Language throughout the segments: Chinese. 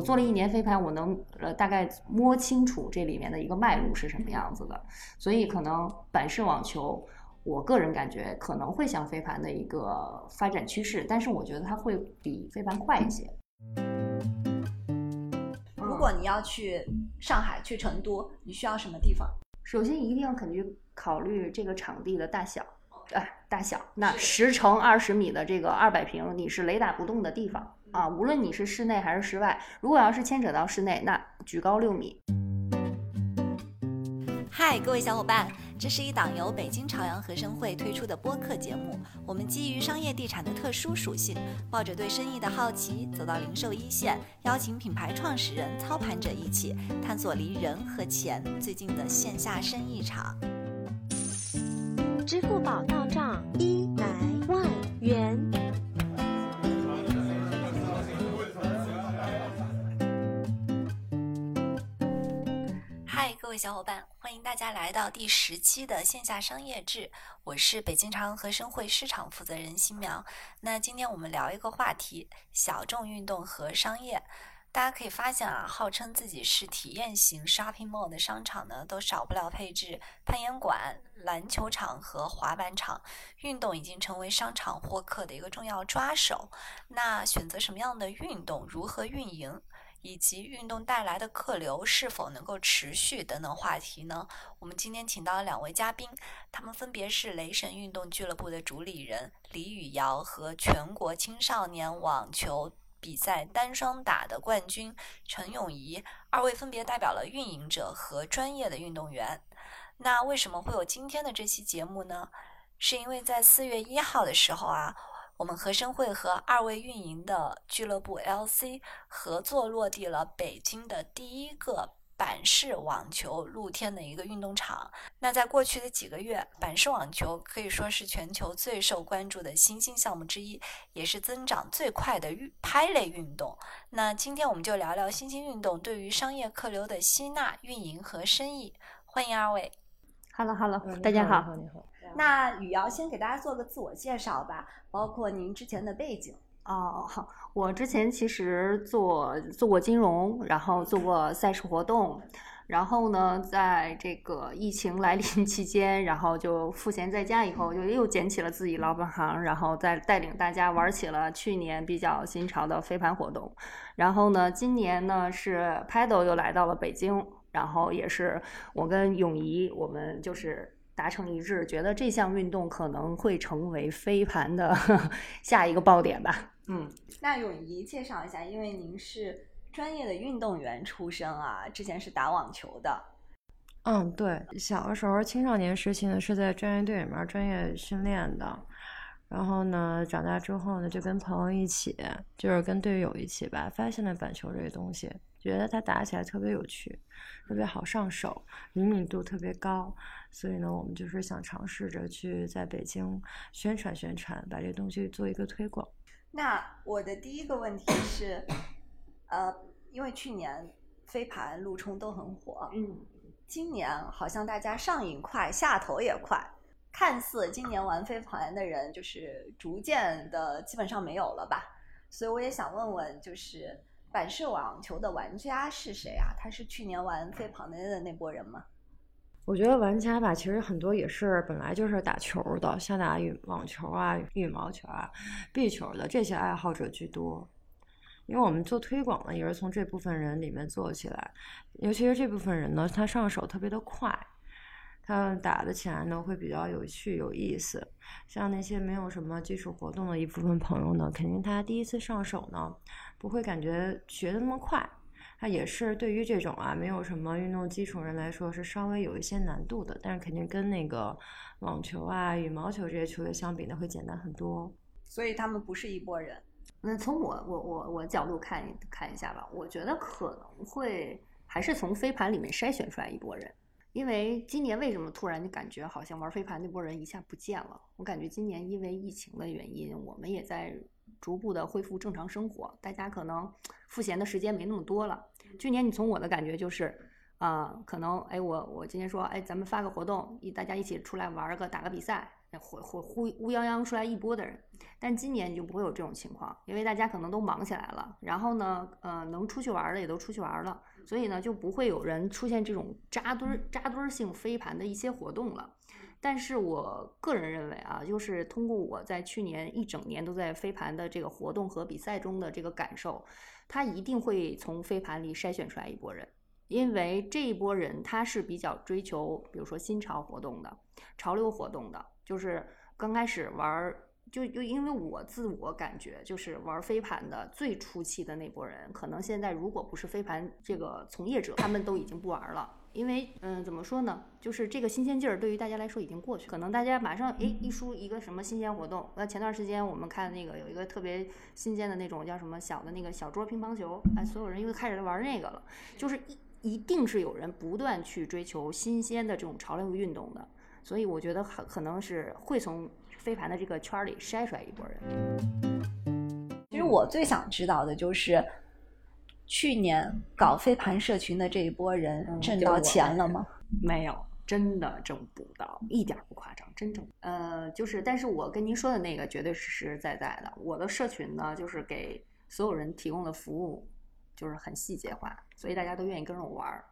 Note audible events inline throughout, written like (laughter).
我做了一年飞盘，我能呃大概摸清楚这里面的一个脉络是什么样子的。所以可能板式网球，我个人感觉可能会像飞盘的一个发展趋势，但是我觉得它会比飞盘快一些。如果你要去上海、去成都，你需要什么地方？首先一定要肯定考虑这个场地的大小，哎，大小。那十乘二十米的这个二百平，你是雷打不动的地方啊。无论你是室内还是室外，如果要是牵扯到室内，那举高六米。嗨，各位小伙伴。这是一档由北京朝阳和生汇推出的播客节目。我们基于商业地产的特殊属性，抱着对生意的好奇，走到零售一线，邀请品牌创始人、操盘者一起探索离人和钱最近的线下生意场。支付宝到账一百万元。各位小伙伴，欢迎大家来到第十期的线下商业志。我是北京朝阳和生汇市场负责人新苗。那今天我们聊一个话题：小众运动和商业。大家可以发现啊，号称自己是体验型 shopping mall 的商场呢，都少不了配置攀岩馆、篮球场和滑板场。运动已经成为商场获客的一个重要抓手。那选择什么样的运动，如何运营？以及运动带来的客流是否能够持续等等话题呢？我们今天请到了两位嘉宾，他们分别是雷神运动俱乐部的主理人李宇瑶和全国青少年网球比赛单双打的冠军陈咏仪，二位分别代表了运营者和专业的运动员。那为什么会有今天的这期节目呢？是因为在四月一号的时候啊。我们和生会和二位运营的俱乐部 LC 合作落地了北京的第一个板式网球露天的一个运动场。那在过去的几个月，板式网球可以说是全球最受关注的新兴项目之一，也是增长最快的运拍类运动。那今天我们就聊聊新兴运动对于商业客流的吸纳、运营和生意。欢迎二位。Hello，Hello，大家好。你好。那雨瑶先给大家做个自我介绍吧，包括您之前的背景。哦，好，我之前其实做做过金融，然后做过赛事活动，然后呢，在这个疫情来临期间，然后就赋闲在家以后，就又捡起了自己老本行，然后再带领大家玩起了去年比较新潮的飞盘活动。然后呢，今年呢是 Paddle 又来到了北京，然后也是我跟泳仪，我们就是。达成一致，觉得这项运动可能会成为飞盘的 (laughs) 下一个爆点吧。嗯，那泳怡介绍一下，因为您是专业的运动员出身啊，之前是打网球的。嗯，对，小的时候青少年时期呢是在专业队里面专业训练的，然后呢长大之后呢就跟朋友一起，就是跟队友一起吧，发现了板球这个东西，觉得它打起来特别有趣，特别好上手，灵敏度特别高。所以呢，我们就是想尝试着去在北京宣传宣传，把这东西做一个推广。那我的第一个问题是，呃，因为去年飞盘、陆冲都很火，嗯，今年好像大家上瘾快，下头也快，看似今年玩飞盘的人就是逐渐的基本上没有了吧？所以我也想问问，就是板式网球的玩家是谁啊？他是去年玩飞盘的那波人吗？我觉得玩家吧，其实很多也是本来就是打球的，像打羽网球啊、羽毛球啊、壁球的这些爱好者居多。因为我们做推广呢，也是从这部分人里面做起来。尤其是这部分人呢，他上手特别的快，他打的起来呢会比较有趣、有意思。像那些没有什么基础活动的一部分朋友呢，肯定他第一次上手呢，不会感觉学的那么快。它也是对于这种啊没有什么运动基础人来说是稍微有一些难度的，但是肯定跟那个网球啊、羽毛球这些球类相比呢，会简单很多。所以他们不是一拨人。那从我我我我角度看看一下吧，我觉得可能会还是从飞盘里面筛选出来一拨人。因为今年为什么突然就感觉好像玩飞盘那拨人一下不见了？我感觉今年因为疫情的原因，我们也在。逐步的恢复正常生活，大家可能赋闲的时间没那么多了。去年你从我的感觉就是，啊，可能哎我我今天说哎咱们发个活动，一大家一起出来玩个打个比赛，会会呼乌泱泱出来一波的人，但今年你就不会有这种情况，因为大家可能都忙起来了，然后呢，呃，能出去玩的也都出去玩了，所以呢，就不会有人出现这种扎堆儿扎堆儿性飞盘的一些活动了。但是我个人认为啊，就是通过我在去年一整年都在飞盘的这个活动和比赛中的这个感受，他一定会从飞盘里筛选出来一波人。因为这一波人他是比较追求，比如说新潮活动的、潮流活动的，就是刚开始玩儿，就就因为我自我感觉，就是玩飞盘的最初期的那波人，可能现在如果不是飞盘这个从业者，他们都已经不玩了。因为，嗯，怎么说呢？就是这个新鲜劲儿对于大家来说已经过去，可能大家马上，哎，一出一个什么新鲜活动，那前段时间我们看那个有一个特别新鲜的那种叫什么小的那个小桌乒乓球，哎，所有人又开始玩那个了，就是一。一定是有人不断去追求新鲜的这种潮流运动的，所以我觉得很可能是会从飞盘的这个圈里筛出来一波人。其实我最想知道的就是，去年搞飞盘社群的这一波人挣到钱了吗？没有，真的挣不到，一点不夸张，真挣。呃，就是，但是我跟您说的那个绝对是实实在在的。我的社群呢，就是给所有人提供的服务。就是很细节化，所以大家都愿意跟着我玩儿，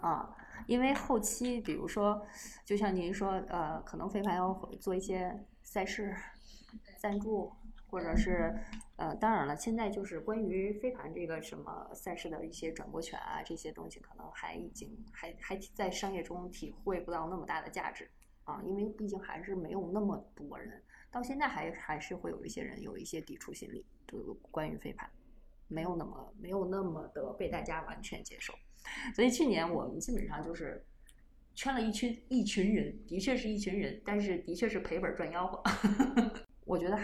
啊，因为后期比如说，就像您说，呃，可能飞盘要做一些赛事赞助，或者是呃，当然了，现在就是关于飞盘这个什么赛事的一些转播权啊，这些东西可能还已经还还在商业中体会不到那么大的价值啊，因为毕竟还是没有那么多人，到现在还还是会有一些人有一些抵触心理，就关于飞盘。没有那么没有那么的被大家完全接受，所以去年我们基本上就是圈了一群一群人，的确是一群人，但是的确是赔本赚吆喝。我觉得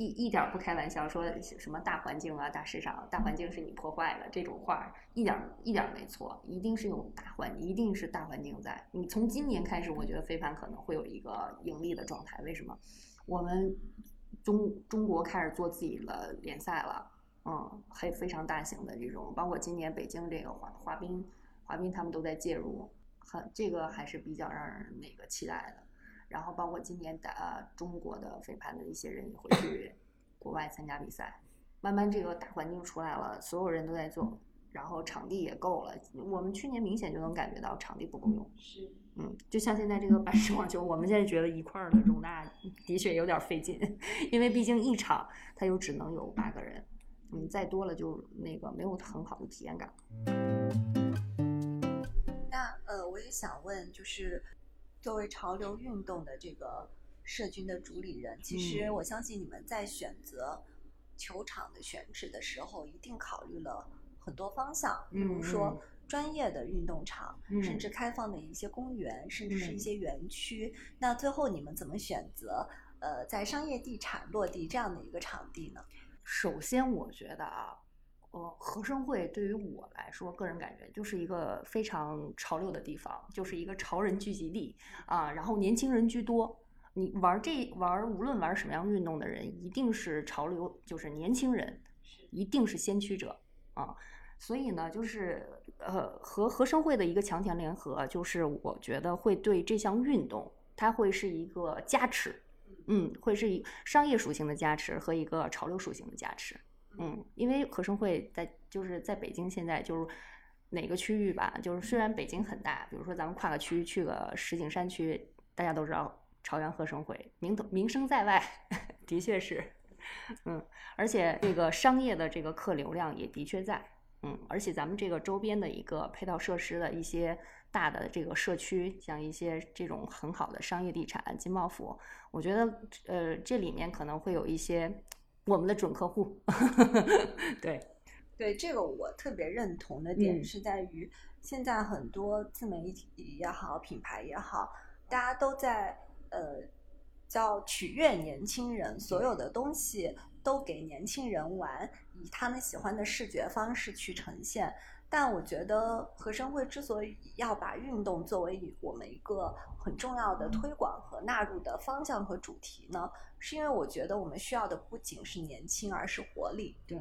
一一点不开玩笑，说什么大环境啊、大市场，大环境是你破坏了这种话，一点一点没错，一定是有大环，一定是大环境在。你从今年开始，我觉得飞盘可能会有一个盈利的状态。为什么？我们中中国开始做自己的联赛了。嗯，还非常大型的这种，包括今年北京这个滑滑冰，滑冰他们都在介入，很这个还是比较让人那个期待的。然后包括今年的中国的飞盘的一些人也会去国外参加比赛，慢慢这个大环境出来了，所有人都在做，然后场地也够了。我们去年明显就能感觉到场地不够用，是，嗯，就像现在这个板式网球，我们现在觉得一块儿的容纳的确有点费劲，(laughs) 因为毕竟一场它又只能有八个人。嗯，再多了就那个没有很好的体验感。那呃，我也想问，就是作为潮流运动的这个社群的主理人，其实我相信你们在选择球场的选址的时候，一定考虑了很多方向，比如说专业的运动场，甚至开放的一些公园，甚至是一些园区。那最后你们怎么选择呃，在商业地产落地这样的一个场地呢？首先，我觉得啊，呃，合生汇对于我来说，个人感觉就是一个非常潮流的地方，就是一个潮人聚集地啊。然后年轻人居多，你玩这玩，无论玩什么样运动的人，一定是潮流，就是年轻人，一定是先驱者啊。所以呢，就是呃，和合生汇的一个强强联合，就是我觉得会对这项运动，它会是一个加持。嗯，会是一商业属性的加持和一个潮流属性的加持。嗯，因为合生汇在就是在北京现在就是哪个区域吧，就是虽然北京很大，比如说咱们跨个区去个石景山区，大家都知道朝阳合生汇名头名声在外，(laughs) 的确是。(laughs) 嗯，而且这个商业的这个客流量也的确在。嗯，而且咱们这个周边的一个配套设施的一些大的这个社区，像一些这种很好的商业地产、金茂府，我觉得呃这里面可能会有一些我们的准客户。(laughs) 对，对，这个我特别认同的点是在于，现在很多自媒体也好，品牌也好，大家都在呃叫取悦年轻人，所有的东西都给年轻人玩。以他们喜欢的视觉方式去呈现，但我觉得合生汇之所以要把运动作为我们一个很重要的推广和纳入的方向和主题呢，是因为我觉得我们需要的不仅是年轻，而是活力。对，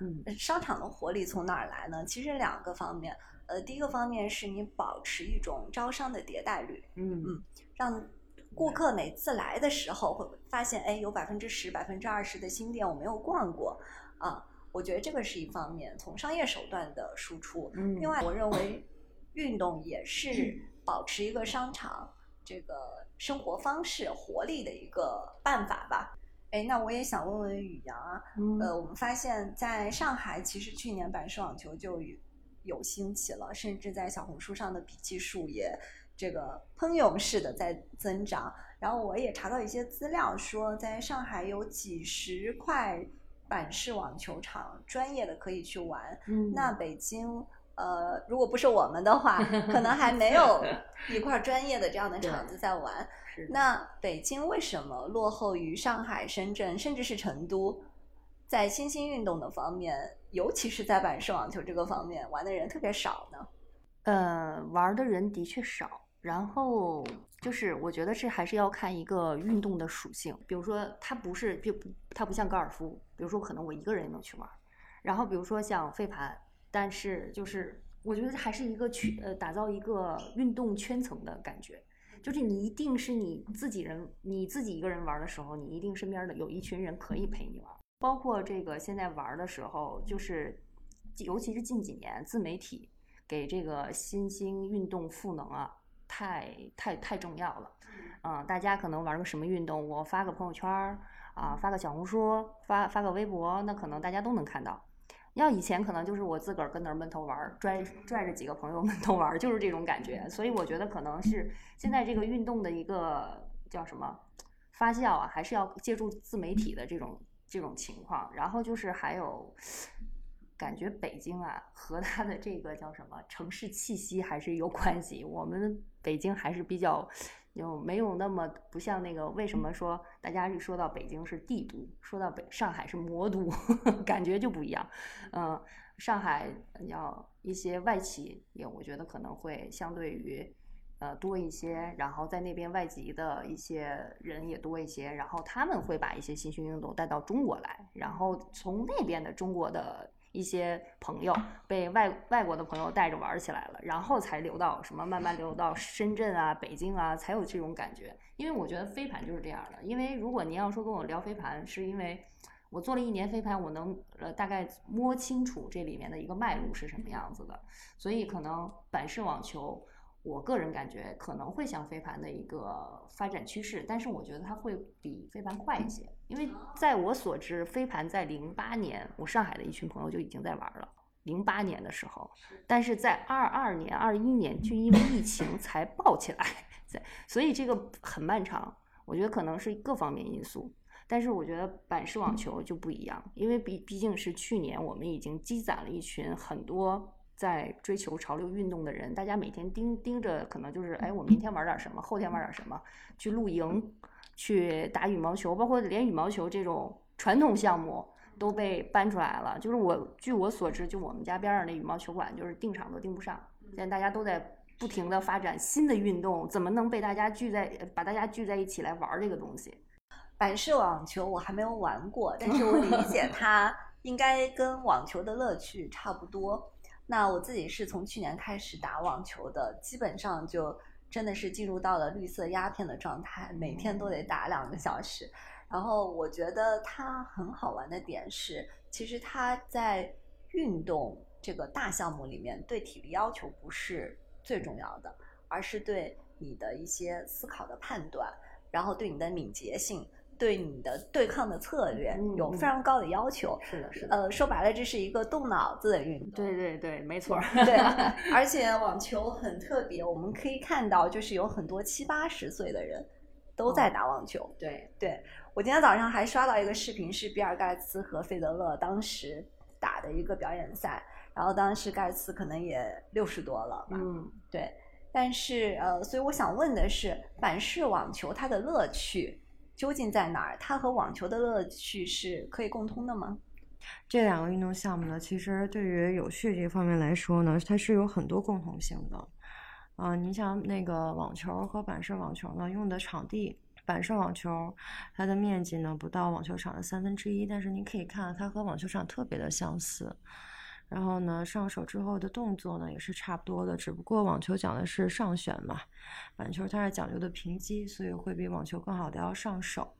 嗯嗯，商场的活力从哪儿来呢？其实两个方面，呃，第一个方面是你保持一种招商的迭代率，嗯嗯，让顾客每次来的时候会发现，哎，有百分之十、百分之二十的新店我没有逛过啊。我觉得这个是一方面，从商业手段的输出。嗯另外，我认为运动也是 (clears throat) 保持一个商场这个生活方式活力的一个办法吧。哎，那我也想问问宇阳啊，嗯呃，我们发现在上海，其实去年板式网球就有有兴起了，甚至在小红书上的笔记数也这个喷涌式的在增长。然后我也查到一些资料说，在上海有几十块板式网球场，专业的可以去玩。嗯那北京，呃，如果不是我们的话，(laughs) 可能还没有一块专业的这样的场子在玩。是那北京为什么落后于上海、深圳，甚至是成都？在新兴运动的方面，尤其是在板式网球这个方面，玩的人特别少呢？呃，玩儿的人的确少，然后就是我觉得这还是要看一个运动的属性，比如说它不是，就不它不像高尔夫，比如说可能我一个人也能去玩儿，然后比如说像飞盘，但是就是我觉得还是一个去呃打造一个运动圈层的感觉。就是你一定是你自己人，你自己一个人玩儿的时候，你一定身边的有一群人可以陪你玩儿。包括这个现在玩儿的时候，就是尤其是近几年自媒体给这个新兴运动赋能啊，太太太重要了。嗯，大家可能玩个什么运动，我发个朋友圈儿啊，发个小红书，发发个微博，那可能大家都能看到。要以前可能就是我自个儿跟那儿闷头玩儿，拽拽着几个朋友 (laughs) 闷头玩儿，就是这种感觉。所以我觉得可能是现在这个运动的一个叫什么发酵啊，还是要借助自媒体的这种这种情况。然后就是还有，感觉北京啊和它的这个叫什么城市气息还是有关系。我们北京还是比较就没有那么不像那个为什么说大家一说到北京是帝都，说到北上海是魔都，(laughs) 感觉就不一样。嗯，上海要一些外企也我觉得可能会相对于。呃，多一些，然后在那边外籍的一些人也多一些，然后他们会把一些新兴运动带到中国来，然后从那边的中国的一些朋友被外外国的朋友带着玩起来了，然后才流到什么慢慢流到深圳啊、北京啊，才有这种感觉。因为我觉得飞盘就是这样的，因为如果您要说跟我聊飞盘，是因为我做了一年飞盘，我能呃大概摸清楚这里面的一个脉络是什么样子的，所以可能板式网球。我个人感觉可能会像飞盘的一个发展趋势，但是我觉得它会比飞盘快一些，因为在我所知，飞盘在零八年，我上海的一群朋友就已经在玩了。零八年的时候，但是在二二年、二一年就因为疫情 (laughs) 才爆起来，所以这个很漫长。我觉得可能是各方面因素，但是我觉得板式网球就不一样，因为毕毕竟是去年我们已经积攒了一群很多。在追求潮流运动的人，大家每天盯盯着，可能就是哎，我明天玩点什么，后天玩点什么，去露营，去打羽毛球，包括连羽毛球这种传统项目都被搬出来了。就是我据我所知，就我们家边上那羽毛球馆，就是订场都订不上。现在大家都在不停的发展新的运动，怎么能被大家聚在把大家聚在一起来玩这个东西？板式网球我还没有玩过，但是我理解 (laughs) 它应该跟网球的乐趣差不多。那我自己是从去年开始打网球的，基本上就真的是进入到了绿色鸦片的状态，每天都得打两个小时。然后我觉得它很好玩的点是，其实它在运动这个大项目里面，对体力要求不是最重要的，而是对你的一些思考的判断，然后对你的敏捷性。对你的对抗的策略有非常高的要求。是的，是的。呃，说白了，这是一个动脑子的运动。对对对，没错。对，(laughs) 而且网球很特别，我们可以看到，就是有很多七八十岁的人都在打网球。哦、对，对我今天早上还刷到一个视频，是比尔盖茨和费德勒当时打的一个表演赛，然后当时盖茨可能也六十多了吧。嗯，对。但是呃，所以我想问的是，板式网球它的乐趣。究竟在哪儿？它和网球的乐趣是可以共通的吗？这两个运动项目呢，其实对于有序这方面来说呢，它是有很多共同性的。啊、呃，你想那个网球和板式网球呢，用的场地，板式网球它的面积呢不到网球场的三分之一，但是你可以看它和网球场特别的相似。然后呢，上手之后的动作呢也是差不多的，只不过网球讲的是上旋嘛，板球它是讲究的平击，所以会比网球更好的要上手。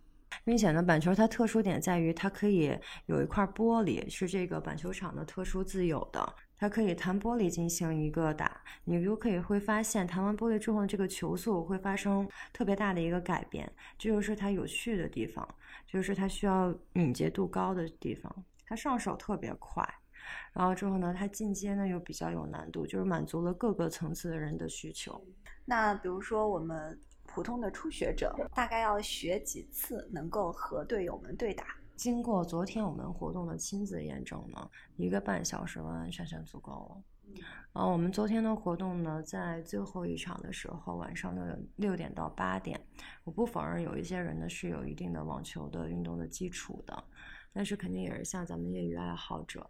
并且呢，板球它特殊点在于它可以有一块玻璃，是这个板球场的特殊自有的，它可以弹玻璃进行一个打。你就可以会发现，弹完玻璃之后，这个球速会发生特别大的一个改变，这就是它有趣的地方，就是它需要敏捷度高的地方。它上手特别快，然后之后呢，它进阶呢又比较有难度，就是满足了各个层次的人的需求。那比如说我们。普通的初学者大概要学几次能够和队友们对打？经过昨天我们活动的亲自验证呢，一个半小时完完全全足够了。呃，我们昨天的活动呢，在最后一场的时候，晚上的六点到八点。我不否认有一些人呢是有一定的网球的运动的基础的，但是肯定也是像咱们业余爱好者。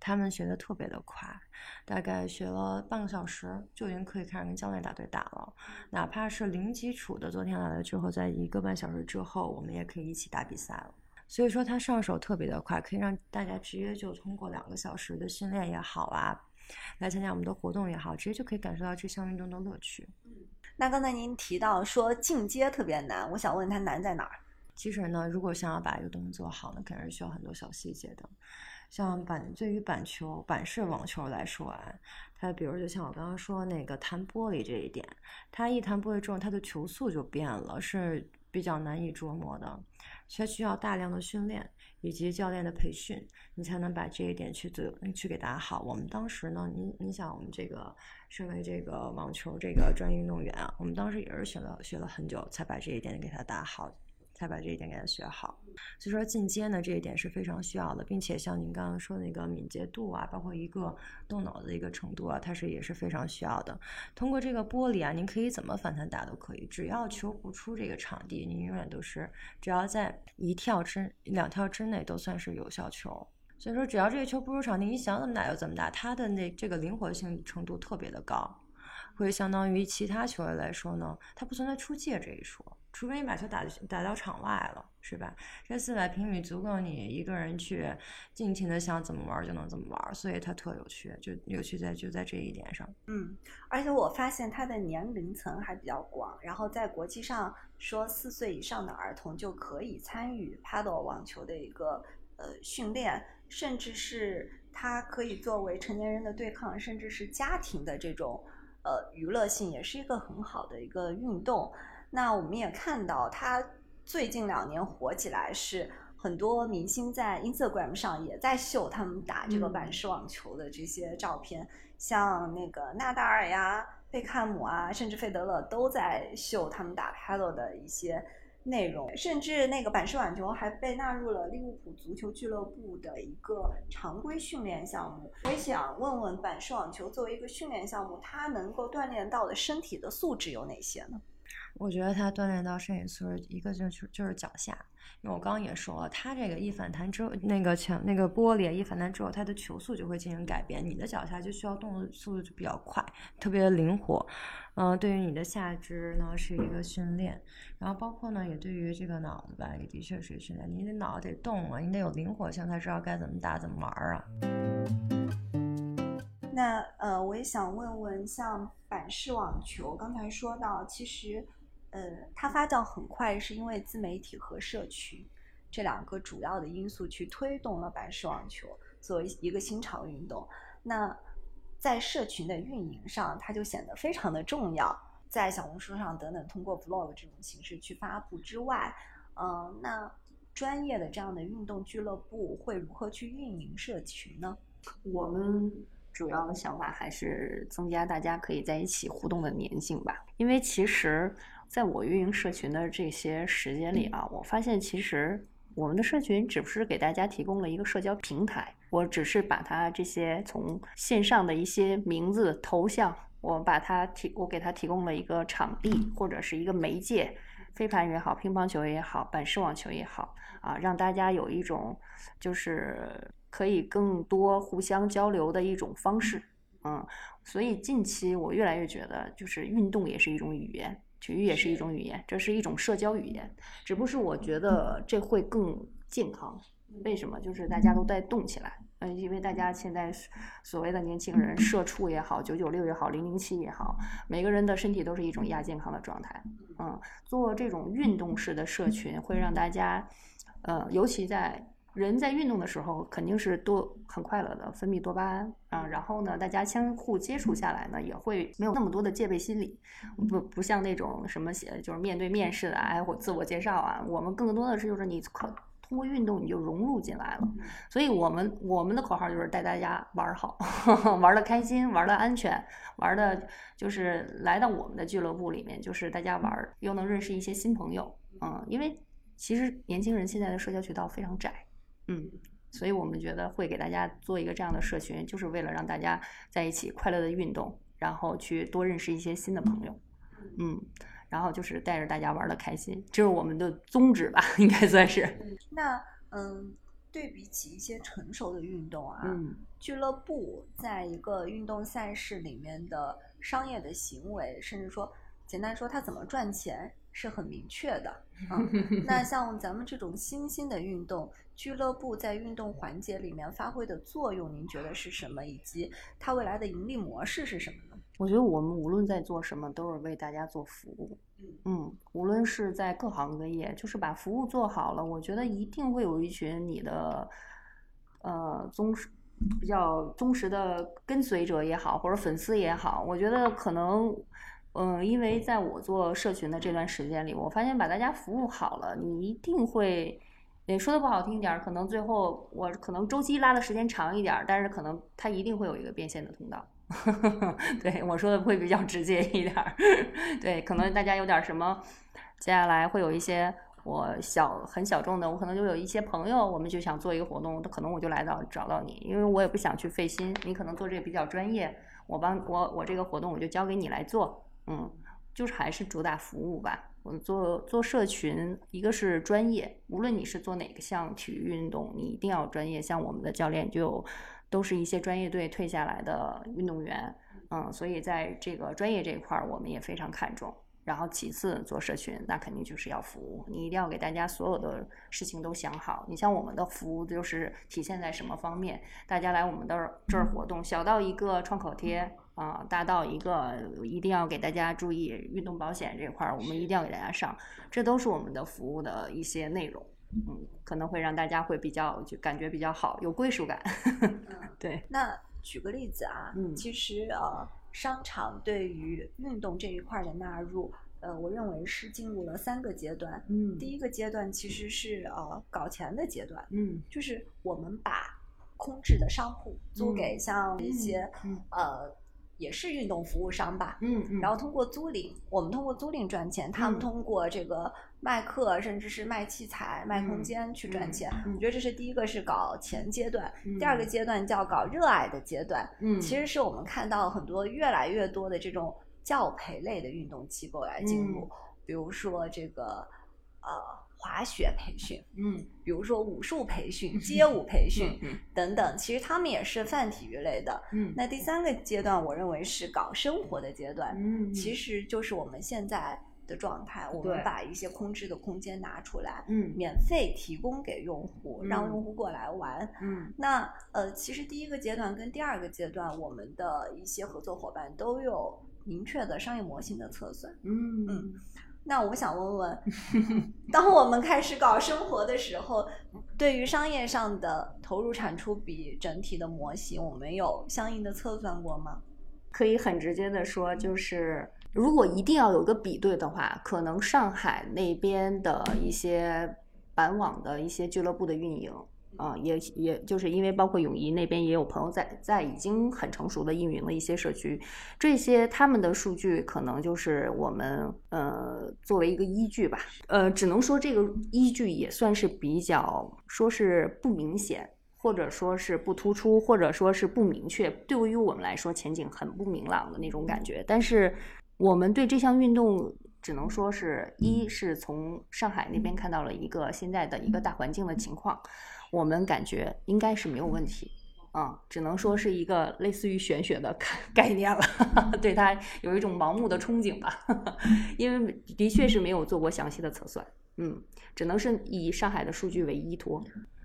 他们学的特别的快，大概学了半个小时就已经可以开始跟教练打对打了。哪怕是零基础的，昨天来了之后，在一个半小时之后，我们也可以一起打比赛了。所以说他上手特别的快，可以让大家直接就通过两个小时的训练也好啊，来参加我们的活动也好，直接就可以感受到这项运动的乐趣。嗯，那刚才您提到说进阶特别难，我想问他难在哪儿？其实呢，如果想要把一个东西做好呢，肯定是需要很多小细节的。像板对于板球、板式网球来说啊，它比如就像我刚刚说那个弹玻璃这一点，它一弹玻璃之后，它的球速就变了，是比较难以琢磨的，它需要大量的训练以及教练的培训，你才能把这一点去做去给打好。我们当时呢，你你想我们这个身为这个网球这个专业运动员啊，我们当时也是学了学了很久，才把这一点给它打好。才把这一点给他学好，所以说进阶呢这一点是非常需要的，并且像您刚刚说的那个敏捷度啊，包括一个动脑的一个程度啊，它是也是非常需要的。通过这个玻璃啊，您可以怎么反弹打都可以，只要球不出这个场地，您永远都是只要在一跳之两跳之内都算是有效球。所以说只要这个球不出场地，你想怎么打就怎么打，它的那这个灵活性程度特别的高，会相当于其他球类来说呢，它不存在出界这一说。除非你把球打打到场外了，是吧？这四百平米足够你一个人去尽情的想怎么玩就能怎么玩，所以它特有趣，就有趣在就在这一点上。嗯，而且我发现它的年龄层还比较广，然后在国际上说四岁以上的儿童就可以参与 Paddle 网球的一个呃训练，甚至是它可以作为成年人的对抗，甚至是家庭的这种呃娱乐性，也是一个很好的一个运动。那我们也看到，他最近两年火起来，是很多明星在 Instagram 上也在秀他们打这个板式网球的这些照片，像那个纳达尔呀、贝克汉姆啊，甚至费德勒都在秀他们打 Paddle 的一些内容，甚至那个板式网球还被纳入了利物浦足球俱乐部的一个常规训练项目。我也想问问，板式网球作为一个训练项目，它能够锻炼到的身体的素质有哪些呢？我觉得他锻炼到身体素质，一个就是就是脚下，因为我刚刚也说了，他这个一反弹之后，那个墙那个玻璃一反弹之后，它的球速就会进行改变，你的脚下就需要动的速度就比较快，特别灵活。嗯，对于你的下肢呢是一个训练，然后包括呢也对于这个脑子吧，也的确是训练。你的脑得动啊，你得有灵活性，才知道该怎么打怎么玩啊。那呃，我也想问问，像板式网球，刚才说到，其实。呃，它发酵很快，是因为自媒体和社群这两个主要的因素去推动了板式网球作为一个新潮运动。那在社群的运营上，它就显得非常的重要，在小红书上等等，通过 vlog 这种形式去发布之外，嗯，那专业的这样的运动俱乐部会如何去运营社群呢？我们主要的想法还是增加大家可以在一起互动的粘性吧，因为其实。在我运营社群的这些时间里啊，我发现其实我们的社群只是给大家提供了一个社交平台，我只是把它这些从线上的一些名字、头像，我把它提，我给它提供了一个场地或者是一个媒介，飞盘也好，乒乓球也好，板式网球也好，啊，让大家有一种就是可以更多互相交流的一种方式，嗯，所以近期我越来越觉得，就是运动也是一种语言。体育也是一种语言，这是一种社交语言，只不过是我觉得这会更健康。为什么？就是大家都在动起来，嗯，因为大家现在所谓的年轻人，社畜也好，九九六也好，零零七也好，每个人的身体都是一种亚健康的状态。嗯，做这种运动式的社群，会让大家，呃，尤其在人在运动的时候，肯定是多很快乐的，分泌多巴胺啊。然后呢，大家相互接触下来呢，也会没有那么多的戒备心理，不不像那种什么写就是面对面试的哎，或自我介绍啊，我们更多的是就是你可。通过运动你就融入进来了，所以我们我们的口号就是带大家玩好，(laughs) 玩的开心，玩的安全，玩的就是来到我们的俱乐部里面，就是大家玩又能认识一些新朋友，嗯，因为其实年轻人现在的社交渠道非常窄，嗯，所以我们觉得会给大家做一个这样的社群，就是为了让大家在一起快乐的运动，然后去多认识一些新的朋友，嗯。然后就是带着大家玩的开心，这是我们的宗旨吧，应该算是。那嗯，对比起一些成熟的运动啊，俱乐部在一个运动赛事里面的商业的行为，甚至说简单说它怎么赚钱是很明确的嗯。那像咱们这种新兴的运动，俱乐部在运动环节里面发挥的作用，您觉得是什么？以及它未来的盈利模式是什么呢？我觉得我们无论在做什么，都是为大家做服务。嗯，无论是在各行各业，就是把服务做好了，我觉得一定会有一群你的呃忠实、比较忠实的跟随者也好，或者粉丝也好。我觉得可能，嗯，因为在我做社群的这段时间里，我发现把大家服务好了，你一定会，也说的不好听点儿，可能最后我可能周期拉的时间长一点，但是可能它一定会有一个变现的通道。(laughs) 对我说的会比较直接一点，对，可能大家有点什么，接下来会有一些我小很小众的，我可能就有一些朋友，我们就想做一个活动，可能我就来到找到你，因为我也不想去费心，你可能做这个比较专业，我帮我我这个活动我就交给你来做，嗯，就是还是主打服务吧。我们做做社群，一个是专业，无论你是做哪个项体育运动，你一定要专业，像我们的教练就。都是一些专业队退下来的运动员，嗯，所以在这个专业这一块儿，我们也非常看重。然后其次做社群，那肯定就是要服务，你一定要给大家所有的事情都想好。你像我们的服务就是体现在什么方面？大家来我们的这儿活动，小到一个创口贴啊，大到一个一定要给大家注意运动保险这块儿，我们一定要给大家上，这都是我们的服务的一些内容。嗯，可能会让大家会比较就感觉比较好，有归属感。(laughs) 对。那举个例子啊，嗯，其实呃，商场对于运动这一块的纳入，呃，我认为是进入了三个阶段。嗯。第一个阶段其实是呃搞钱的阶段。嗯。就是我们把空置的商铺租给像一些呃。也是运动服务商吧，嗯嗯，然后通过租赁，我们通过租赁赚钱，他们通过这个卖课，甚至是卖器材、卖空间去赚钱。我觉得这是第一个是搞钱阶段，第二个阶段叫搞热爱的阶段。嗯，其实是我们看到很多越来越多的这种教培类的运动机构来进入，比如说这个呃。滑雪培训，嗯，比如说武术培训、街舞培训等等，其实他们也是泛体育类的。嗯，那第三个阶段，我认为是搞生活的阶段。嗯，其实就是我们现在的状态，我们把一些空置的空间拿出来，嗯，免费提供给用户，让用户过来玩。嗯，那呃，其实第一个阶段跟第二个阶段，我们的一些合作伙伴都有明确的商业模型的测算。嗯嗯。那我想问问，当我们开始搞生活的时候，对于商业上的投入产出比整体的模型，我们有相应的测算过吗？可以很直接的说，就是如果一定要有个比对的话，可能上海那边的一些板网的一些俱乐部的运营。啊，也也就是因为包括永怡那边也有朋友在在已经很成熟的运营了一些社区，这些他们的数据可能就是我们呃作为一个依据吧，呃，只能说这个依据也算是比较说是不明显，或者说是不突出，或者说是不明确，对于我们来说前景很不明朗的那种感觉。但是我们对这项运动只能说是一是从上海那边看到了一个现在的一个大环境的情况。我们感觉应该是没有问题，啊，只能说是一个类似于玄学的概 (laughs) 概念了，(laughs) 对它有一种盲目的憧憬吧，(laughs) 因为的确是没有做过详细的测算，嗯，只能是以上海的数据为依托。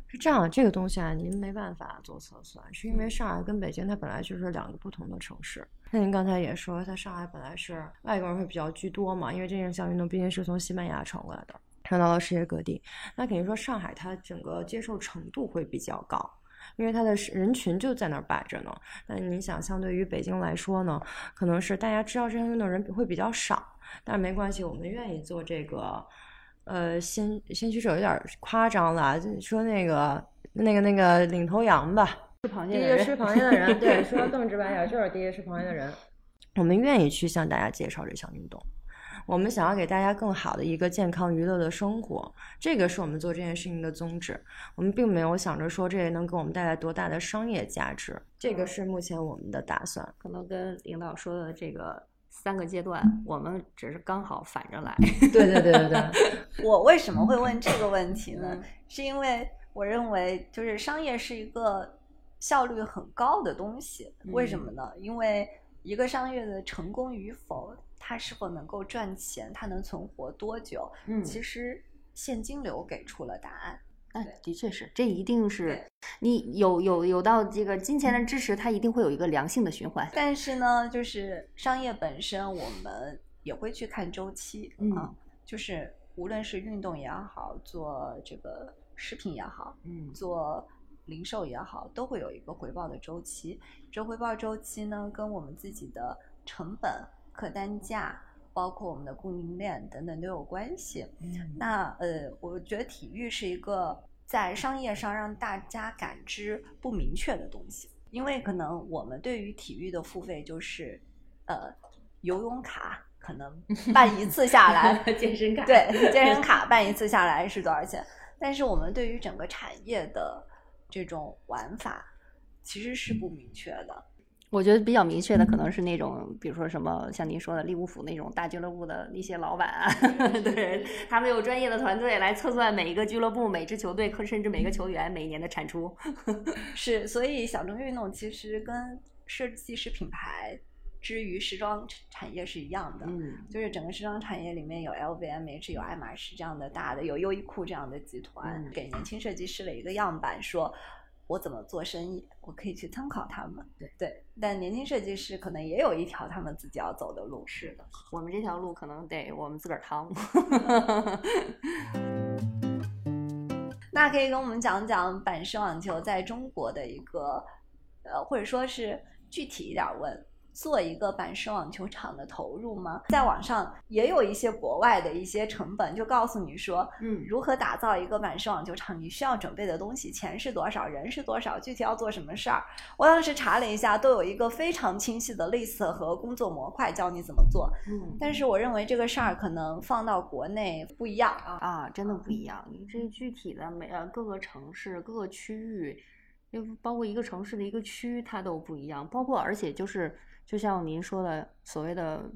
是这样，这个东西啊，您没办法做测算，是因为上海跟北京它本来就是两个不同的城市。那您刚才也说，它上海本来是外国人会比较居多嘛，因为这项运动毕竟是从西班牙传过来的，传到了世界各地。那肯定说上海它整个接受程度会比较高，因为它的人群就在那儿摆着呢。那你想，相对于北京来说呢，可能是大家知道这项运动人会比较少，但是没关系，我们愿意做这个。呃，先先驱者有点夸张了，就说那个那个那个领头羊吧，吃螃蟹第一个吃螃蟹的人，对，说更直白点，(laughs) 就是第一个吃螃蟹的人。我们愿意去向大家介绍这项运动，我们想要给大家更好的一个健康娱乐的生活，这个是我们做这件事情的宗旨。我们并没有想着说这能给我们带来多大的商业价值，这个是目前我们的打算。可能跟领导说的这个。三个阶段，我们只是刚好反着来。对对对对对。(laughs) 我为什么会问这个问题呢？是因为我认为，就是商业是一个效率很高的东西。为什么呢？因为一个商业的成功与否，它是否能够赚钱，它能存活多久，嗯，其实现金流给出了答案。哎，的确是，这一定是你有有有到这个金钱的支持，它一定会有一个良性的循环。但是呢，就是商业本身，我们也会去看周期啊，就是无论是运动也好，做这个食品也好，嗯，做零售也好，都会有一个回报的周期。这回报周期呢，跟我们自己的成本、客单价。包括我们的供应链等等都有关系。那呃，我觉得体育是一个在商业上让大家感知不明确的东西，因为可能我们对于体育的付费就是呃游泳卡，可能办一次下来 (laughs) 健身卡对 (laughs) 健身卡办一次下来是多少钱？但是我们对于整个产业的这种玩法其实是不明确的。我觉得比较明确的可能是那种，比如说什么像您说的利物浦那种大俱乐部的一些老板啊，(laughs) 对他们有专业的团队来测算每一个俱乐部、每支球队，甚至每个球员每一年的产出。(laughs) 是，所以小众运动其实跟设计师品牌之于时装产业是一样的，嗯，就是整个时装产业里面有 LVMH、有爱马仕这样的大的，有优衣库这样的集团，给年轻设计师了一个样板，说。我怎么做生意？我可以去参考他们。对对，但年轻设计师可能也有一条他们自己要走的路。是的，我们这条路可能得我们自个儿趟。(laughs) 那可以跟我们讲讲板式网球在中国的一个，呃，或者说是具体一点问。做一个板式网球场的投入吗？在网上也有一些国外的一些成本，就告诉你说，嗯，如何打造一个板式网球场，你需要准备的东西，钱是多少，人是多少，具体要做什么事儿。我当时查了一下，都有一个非常清晰的 list 和工作模块教你怎么做。嗯，但是我认为这个事儿可能放到国内不一样啊啊，真的不一样。你这具体的每呃各个城市、各个区域，就包括一个城市的一个区，它都不一样。包括而且就是。就像您说的，所谓的，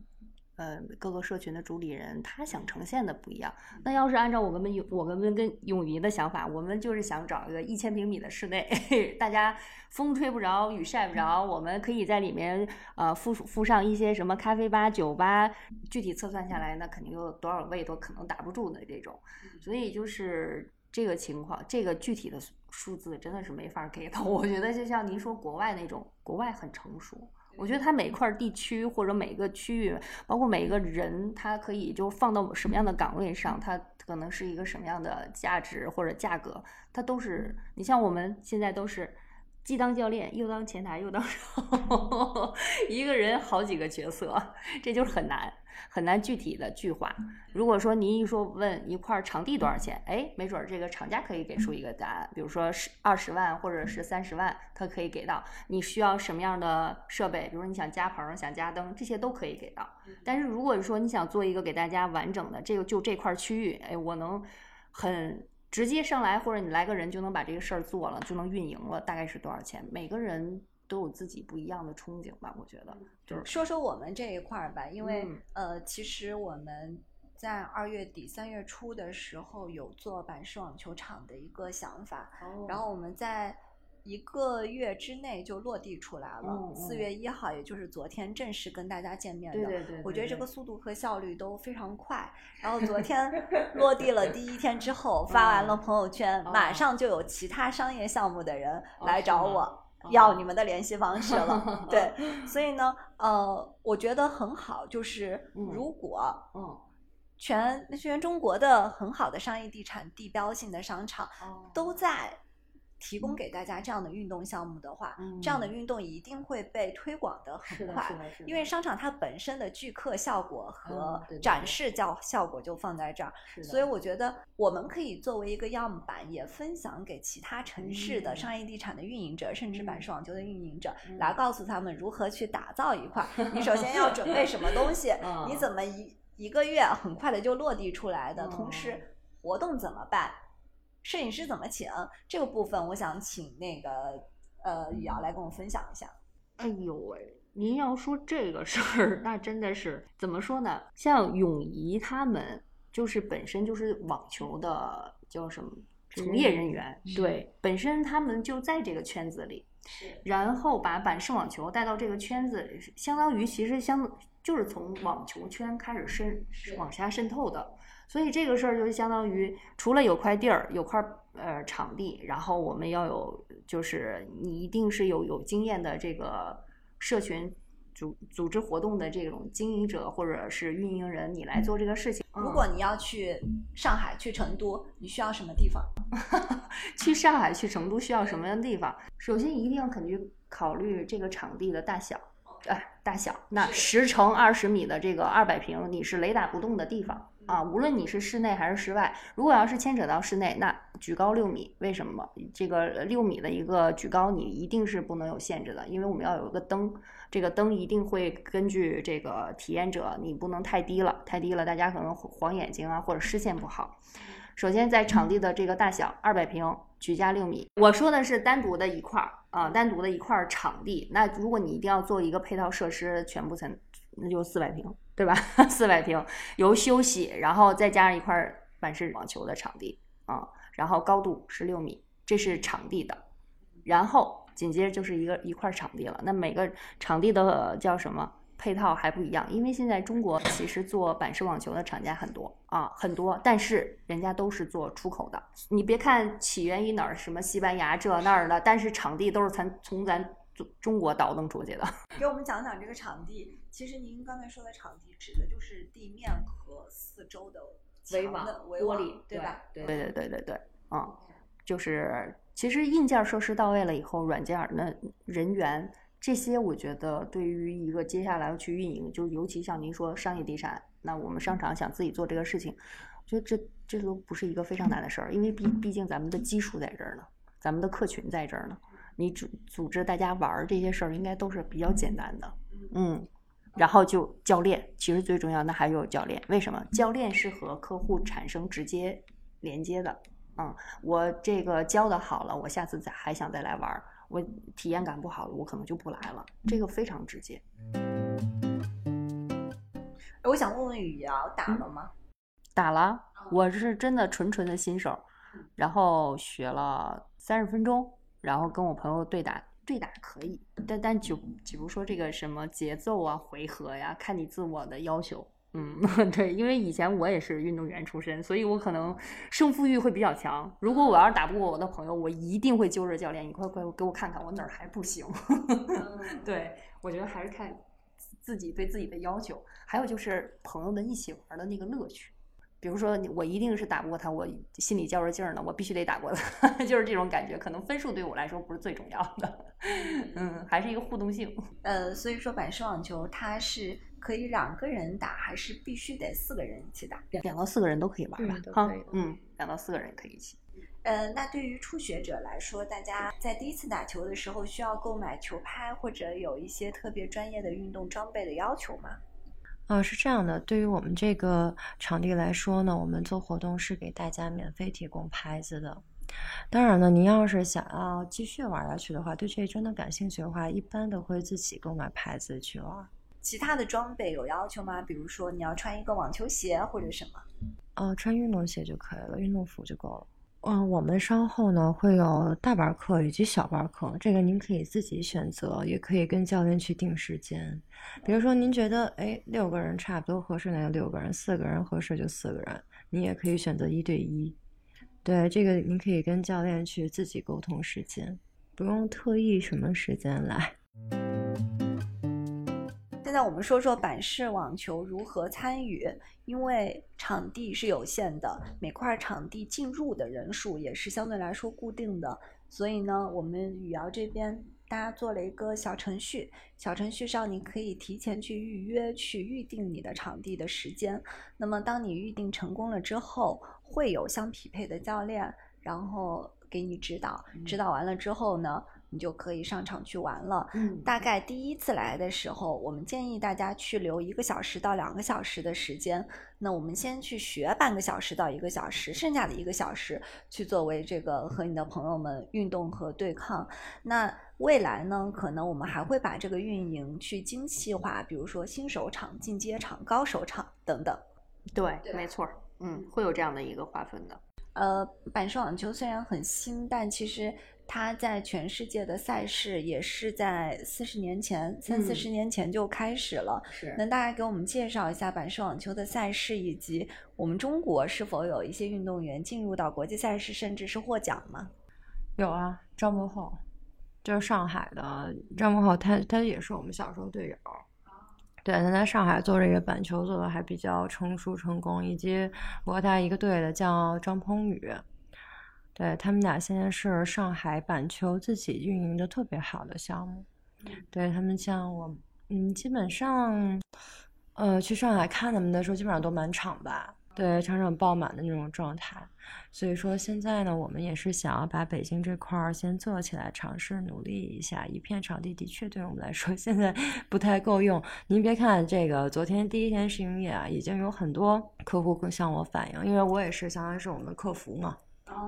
呃，各个社群的主理人，他想呈现的不一样。那要是按照我们永我们跟永怡的想法，我们就是想找一个一千平米的室内，(laughs) 大家风吹不着，雨晒不着，我们可以在里面呃附附上一些什么咖啡吧、酒吧。具体测算下来，那肯定有多少位都可能打不住的这种。所以就是这个情况，这个具体的数字真的是没法给到。我觉得就像您说国外那种，国外很成熟。我觉得它每一块地区或者每个区域，包括每一个人，他可以就放到什么样的岗位上，他可能是一个什么样的价值或者价格，它都是。你像我们现在都是。既当教练，又当前台，又当 (laughs) 一个人好几个角色，这就是很难很难具体的具化。如果说您一说问一块场地多少钱，哎，没准这个厂家可以给出一个答案，比如说十二十万或者是三十万，他可以给到。你需要什么样的设备？比如说你想加棚、想加灯，这些都可以给到。但是如果说你想做一个给大家完整的这个就这块区域，哎，我能很。直接上来，或者你来个人就能把这个事儿做了，就能运营了，大概是多少钱？每个人都有自己不一样的憧憬吧，我觉得。就是说说我们这一块儿吧，因为呃，其实我们在二月底三月初的时候有做板式网球场的一个想法，然后我们在一个月之内就落地出来了嗯，四、嗯月一号，也就是昨天正式跟大家见面的。对对对，我觉得这个速度和效率都非常快。(laughs) 然后昨天落地了第一天之后，(laughs) 发完了朋友圈，马哦上就有其他商业项目的人哦来找我。哦要你们的联系方式了，(laughs) 对，所以呢，呃，我觉得很好，就是嗯。如果嗯。全全中国的很好的商业地产地标性的商场哦。都在提供给大家这样的运动项目的话，这样的嗯。运动一定会被推广的，很快因为商场它本身的聚客效果和展示效效果就放在这儿，所以我觉得我们可以作为一个样板，也分享给其他城市的嗯。商业地产的运营者，甚至板嗯。式网球的运营者，嗯。来告诉他们如何去打造一块儿。你首先要准备什么东西，(laughs) 你嗯怎么一一个月很快的就落地出来的，同嗯。时活动怎么办？摄影师怎么请？这个部分我想请那个呃雨瑶来跟我分享一下。哎呦喂，您要说这个事儿，那真的是怎么说呢？像泳怡他们，就是本身就是网球的叫什么从业人员，对，本身他们就在这个圈子里，然后把板式网球带到这个圈子，相当于其实相就是从网球圈开始渗往下渗透的。所以这个事儿就相当于，除了有块地儿、有块呃场地，然后我们要有，就是你一定是有有经验的这个社群组组织活动的这种经营者或者是运营人，你来做这个事情。如果你要去上海、去成都，你需要什么地方？(laughs) 去上海、去成都需要什么样的地方？首先一定要肯定考虑这个场地的大小，哎，大小。那十乘二十米的这个二百平，你是雷打不动的地方啊。无论你是室内还是室外，如果要是牵扯到室内，那举高六米，为什么？这个六米的一个举高，你一定是不能有限制的，因为我们要有一个灯，这个灯一定会根据这个体验者，你不能太低了，太低了大家可能晃眼睛啊，或者视线不好。首先，在场地的这个大小，二百平，举架六米。我说的是单独的一块儿啊，单独的一块儿场地。那如果你一定要做一个配套设施，全部才那就四百平，对吧？(laughs) 四百平，由休息，然后再加上一块儿板式网球的场地啊，然后高度是六米，这是场地的。然后紧接着就是一个一块场地了。那每个场地的叫什么？配套还不一样，因为现在中国其实做板式网球的厂家很多啊，很多，但是人家都是做出口的。你别看起源于哪儿，什么西班牙这那儿的，但是场地都是咱从咱中中国倒腾出去的。(laughs) 给我们讲讲这个场地。其实您刚才说的场地，指的就是地面和四周的墙的围网，对吧？对对对对对，嗯，就是其实硬件设施到位了以后，软件那人员。这些我觉得对于一个接下来要去运营，就尤其像您说商业地产，那我们商场想自己做这个事情，我觉得这这都不是一个非常难的事儿，因为毕毕竟咱们的基数在这儿呢，咱们的客群在这儿呢，你组组织大家玩儿这些事儿应该都是比较简单的，嗯，然后就教练，其实最重要的还有教练，为什么？教练是和客户产生直接连接的，嗯，我这个教的好了，我下次再还想再来玩儿。我体验感不好了，我可能就不来了。这个非常直接。我想问问雨瑶，打了吗？打了，我是真的纯纯的新手，然后学了三十分钟，然后跟我朋友对打，对打可以，但但就比如说这个什么节奏啊、回合呀，看你自我的要求。嗯，(laughs) 对，因为以前我也是运动员出身，所以我可能胜负欲会比较强。如果我要是打不过我的朋友，我一定会揪着教练，你快快给我看看我哪儿还不行。(laughs) 对，我觉得还是看自己对自己的要求，还有就是朋友们一起玩的那个乐趣。比如说，我一定是打不过他，我心里较着劲儿呢，我必须得打过他，(laughs) 就是这种感觉。可能分数对我来说不是最重要的，嗯，还是一个互动性。呃，所以说板式网球它是可以两个人打，还是必须得四个人一起打？两到四个人都可以玩吧哈嗯，两到四个人可以一起。呃，那对于初学者来说，大家在第一次打球的时候需要购买球拍或者有一些特别专业的运动装备的要求吗？啊，是这样的，对于我们这个场地来说呢，我们做活动是给大家免费提供拍子的。当然呢，您要是想要继续玩下去的话，对这真的感兴趣的话，一般都会自己购买拍子去玩。其他的装备有要求吗？比如说你要穿一个网球鞋或者什么？呃，穿运动鞋就可以了，运动服就够了。嗯，我们稍后呢会有大班课以及小班课，这个您可以自己选择，也可以跟教练去定时间。比如说您觉得哎六个人差不多合适，那就六个人；四个人合适就四个人。你也可以选择一对一。对，这个您可以跟教练去自己沟通时间，不用特意什么时间来。现在我们说说板式网球如何参与，因为场地是有限的，每块场地进入的人数也是相对来说固定的，所以呢，我们雨瑶这边大家做了一个小程序，小程序上你可以提前去预约，去预定你的场地的时间。那么当你预定成功了之后，会有相匹配的教练，然后给你指导，指导完了之后呢？你就可以上场去玩了。嗯，大概第一次来的时候，我们建议大家去留一个小时到两个小时的时间。那我们先去学半个小时到一个小时，剩下的一个小时去作为这个和你的朋友们运动和对抗。那未来呢，可能我们还会把这个运营去精细化，比如说新手场、进阶场、高手场等等。对，没错，嗯，会有这样的一个划分的。呃，板式网球虽然很新，但其实。它在全世界的赛事也是在四十年前、三四十年前就开始了。是，能大概给我们介绍一下板式网球的赛事，以及我们中国是否有一些运动员进入到国际赛事，甚至是获奖吗？有啊，张博浩，就是上海的张博浩，他他也是我们小时候队友。对，他在上海做这个板球做的还比较成熟成功，以及我和他一个队的叫张鹏宇。对他们俩现在是上海板球自己运营的特别好的项目，对他们像我，嗯，基本上，呃，去上海看他们的时候，基本上都满场吧，对，场场爆满的那种状态。所以说现在呢，我们也是想要把北京这块儿先做起来，尝试努力一下。一片场地的确对我们来说 (laughs) 现在不太够用。您别看这个，昨天第一天试营业啊，已经有很多客户向我反映，因为我也是相当于是我们的客服嘛。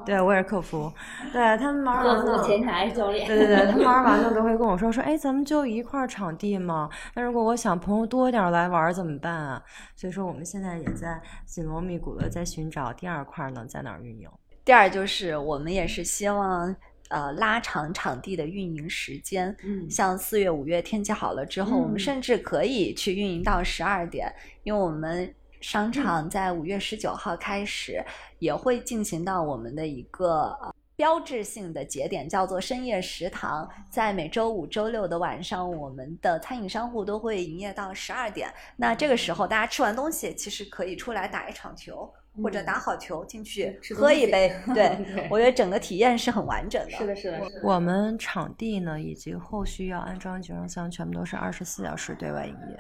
对，我也是客服，对他们玩完了，前台教练，对对对，他们玩完了都会跟我说说，哎，咱们就一块场地嘛。那如果我想朋友多点来玩怎么办啊？所以说我们现在也在紧锣密鼓的在寻找第二块呢，在哪儿运营。第二就是我们也是希望呃拉长场地的运营时间，嗯，像四月五月天气好了之后，我们甚至可以去运营到十二点，因为我们。商场在五月十九号开始也会进行到我们的一个标志性的节点，叫做深夜食堂。在每周五、周六的晚上，我们的餐饮商户都会营业到十二点。那这个时候，大家吃完东西，其实可以出来打一场球。或者打好球进去喝一杯，(laughs) 对 (laughs) 我觉得整个体验是很完整的。是的，是的。我们场地呢，以及后续要安装集装箱，全部都是二十四小时对外营业。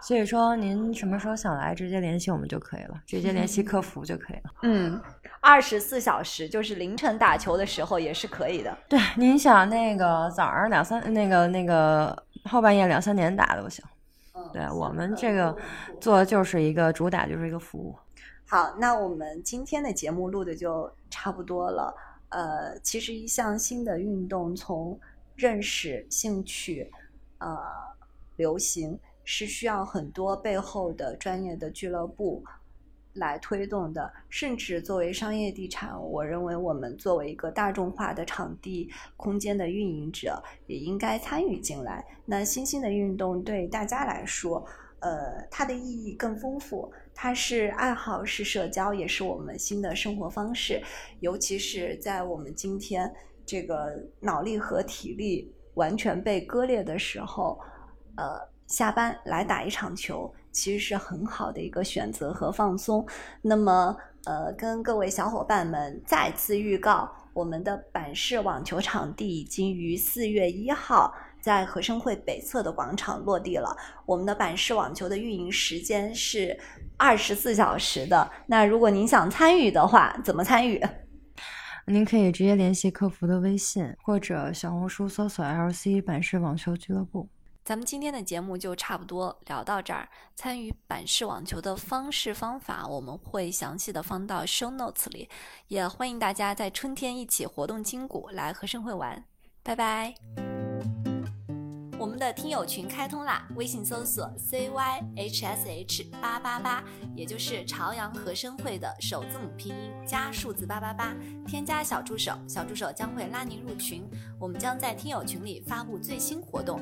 所以说，您什么时候想来，直接联系我们就可以了，直接联系客服就可以了。(laughs) 嗯，二十四小时就是凌晨打球的时候也是可以的。对，您想那个早上两三那个那个后半夜两三点打都行。对我们这个做就是一个主打就是一个服务。好，那我们今天的节目录的就差不多了。呃，其实一项新的运动，从认识、兴趣，呃，流行，是需要很多背后的专业的俱乐部来推动的。甚至作为商业地产，我认为我们作为一个大众化的场地空间的运营者，也应该参与进来。那新兴的运动对大家来说，呃，它的意义更丰富。它是爱好，是社交，也是我们新的生活方式。尤其是在我们今天这个脑力和体力完全被割裂的时候，呃，下班来打一场球，其实是很好的一个选择和放松。那么，呃，跟各位小伙伴们再次预告，我们的板式网球场地已经于四月一号。在和生汇北侧的广场落地了。我们的板式网球的运营时间是二十四小时的。那如果您想参与的话，怎么参与？(laughs) 您可以直接联系客服的微信，或者小红书搜索 “LC 板式网球俱乐部”。咱们今天的节目就差不多聊到这儿。参与板式网球的方式方法，我们会详细的放到 show notes 里。也欢迎大家在春天一起活动筋骨，来和生汇玩。拜拜。我们的听友群开通啦，微信搜索 cyhsh 八八八，也就是朝阳和声会的首字母拼音加数字八八八，添加小助手，小助手将会拉您入群，我们将在听友群里发布最新活动。